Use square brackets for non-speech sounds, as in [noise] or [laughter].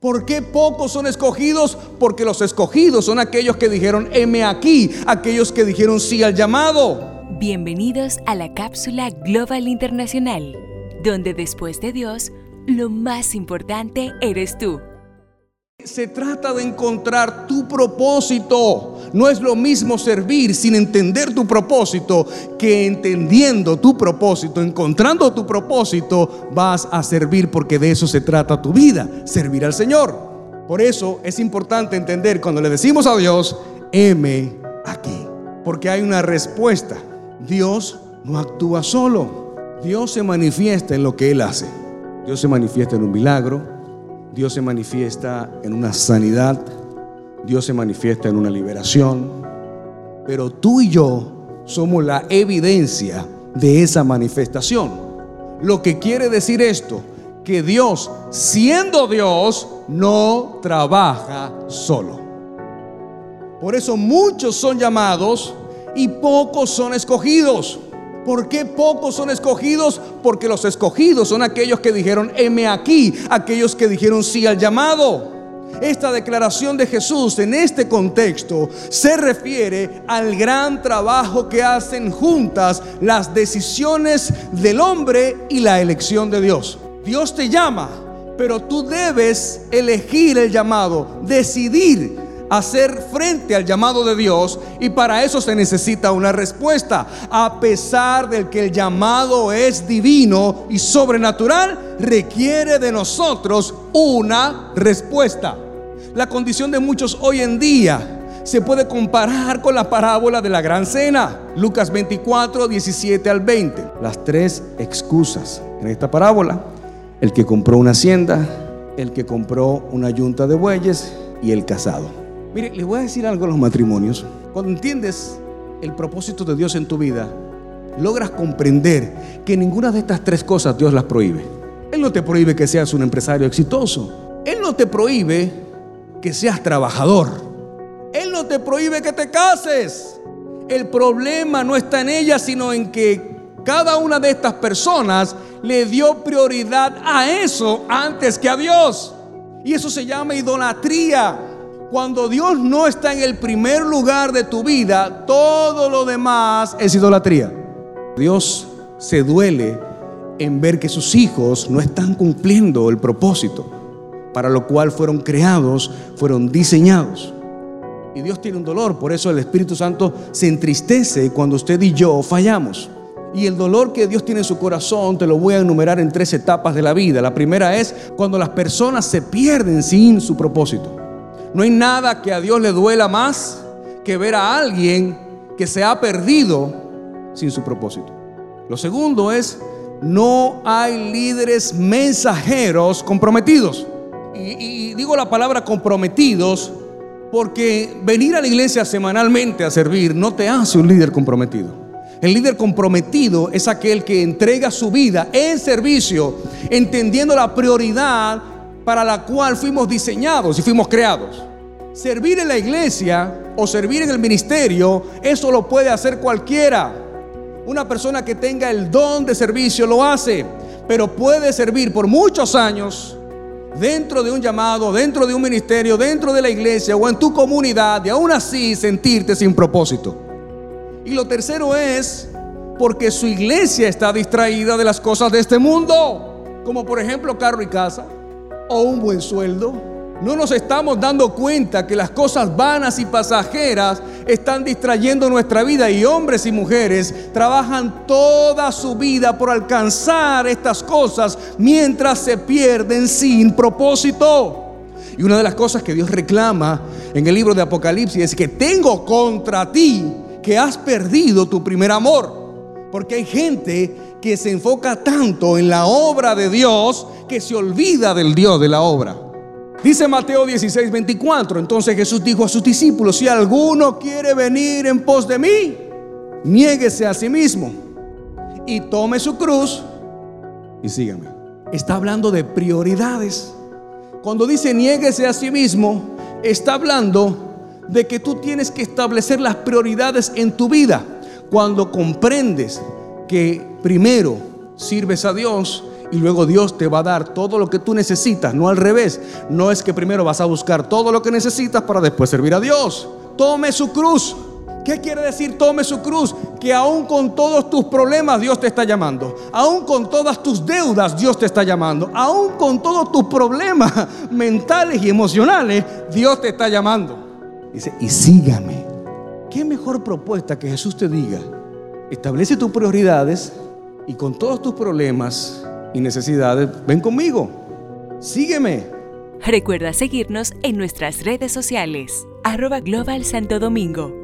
¿Por qué pocos son escogidos? Porque los escogidos son aquellos que dijeron, heme aquí, aquellos que dijeron sí al llamado. Bienvenidos a la cápsula Global Internacional, donde después de Dios, lo más importante eres tú. Se trata de encontrar tu propósito. No es lo mismo servir sin entender tu propósito que entendiendo tu propósito, encontrando tu propósito, vas a servir porque de eso se trata tu vida, servir al Señor. Por eso es importante entender cuando le decimos a Dios, heme aquí, porque hay una respuesta. Dios no actúa solo. Dios se manifiesta en lo que Él hace. Dios se manifiesta en un milagro, Dios se manifiesta en una sanidad, Dios se manifiesta en una liberación, pero tú y yo somos la evidencia de esa manifestación. Lo que quiere decir esto, que Dios, siendo Dios, no trabaja solo. Por eso muchos son llamados y pocos son escogidos. ¿Por qué pocos son escogidos? Porque los escogidos son aquellos que dijeron, heme aquí, aquellos que dijeron sí al llamado. Esta declaración de Jesús en este contexto se refiere al gran trabajo que hacen juntas las decisiones del hombre y la elección de Dios. Dios te llama, pero tú debes elegir el llamado, decidir hacer frente al llamado de Dios y para eso se necesita una respuesta. A pesar de que el llamado es divino y sobrenatural, requiere de nosotros una respuesta. La condición de muchos hoy en día se puede comparar con la parábola de la gran cena. Lucas 24, 17 al 20. Las tres excusas en esta parábola. El que compró una hacienda, el que compró una yunta de bueyes y el casado. Mire, les voy a decir algo a los matrimonios. Cuando entiendes el propósito de Dios en tu vida, logras comprender que ninguna de estas tres cosas Dios las prohíbe. Él no te prohíbe que seas un empresario exitoso. Él no te prohíbe que seas trabajador. Él no te prohíbe que te cases. El problema no está en ella, sino en que cada una de estas personas le dio prioridad a eso antes que a Dios. Y eso se llama idolatría. Cuando Dios no está en el primer lugar de tu vida, todo lo demás es idolatría. Dios se duele en ver que sus hijos no están cumpliendo el propósito para lo cual fueron creados, fueron diseñados. Y Dios tiene un dolor, por eso el Espíritu Santo se entristece cuando usted y yo fallamos. Y el dolor que Dios tiene en su corazón te lo voy a enumerar en tres etapas de la vida. La primera es cuando las personas se pierden sin su propósito. No hay nada que a Dios le duela más que ver a alguien que se ha perdido sin su propósito. Lo segundo es, no hay líderes mensajeros comprometidos. Y, digo la palabra comprometidos porque venir a la iglesia semanalmente a servir no te hace un líder comprometido. El líder comprometido es aquel que entrega su vida en servicio, entendiendo la prioridad para la cual fuimos diseñados y fuimos creados. Servir en la iglesia o servir en el ministerio, eso lo puede hacer cualquiera. Una persona que tenga el don de servicio lo hace, pero puede servir por muchos años dentro de un llamado, dentro de un ministerio, dentro de la iglesia o en tu comunidad y aún así sentirte sin propósito. Y lo tercero es porque su iglesia está distraída de las cosas de este mundo, como por ejemplo carro y casa o un buen sueldo. No nos estamos dando cuenta que las cosas vanas y pasajeras están distrayendo nuestra vida y hombres y mujeres trabajan toda su vida por alcanzar estas cosas mientras se pierden sin propósito. Y una de las cosas que Dios reclama en el libro de Apocalipsis es que tengo contra ti que has perdido tu primer amor. Porque hay gente que se enfoca tanto en la obra de Dios que se olvida del Dios de la obra. Dice Mateo 16, 24. Entonces Jesús dijo a sus discípulos, si alguno quiere venir en pos de mí, niéguese a sí mismo y tome su cruz y sígame. Está hablando de prioridades. Cuando dice niéguese a sí mismo, está hablando de que tú tienes que establecer las prioridades en tu vida. Cuando comprendes que primero sirves a Dios Y luego Dios te va a dar todo lo que tú necesitas, no al revés. No es que primero vas a buscar todo lo que necesitas para después servir a Dios. Tome su cruz. ¿Qué quiere decir tome su cruz? Que aún con todos tus problemas Dios te está llamando. Aún con todas tus deudas Dios te está llamando. Aún con todos tus problemas [laughs] mentales y emocionales Dios te está llamando. Dice, y sígame. ¿Qué mejor propuesta que Jesús te diga? Establece tus prioridades y con todos tus problemas y necesidades, ven conmigo. Sígueme. Recuerda seguirnos en nuestras redes sociales. Arroba Global Santo Domingo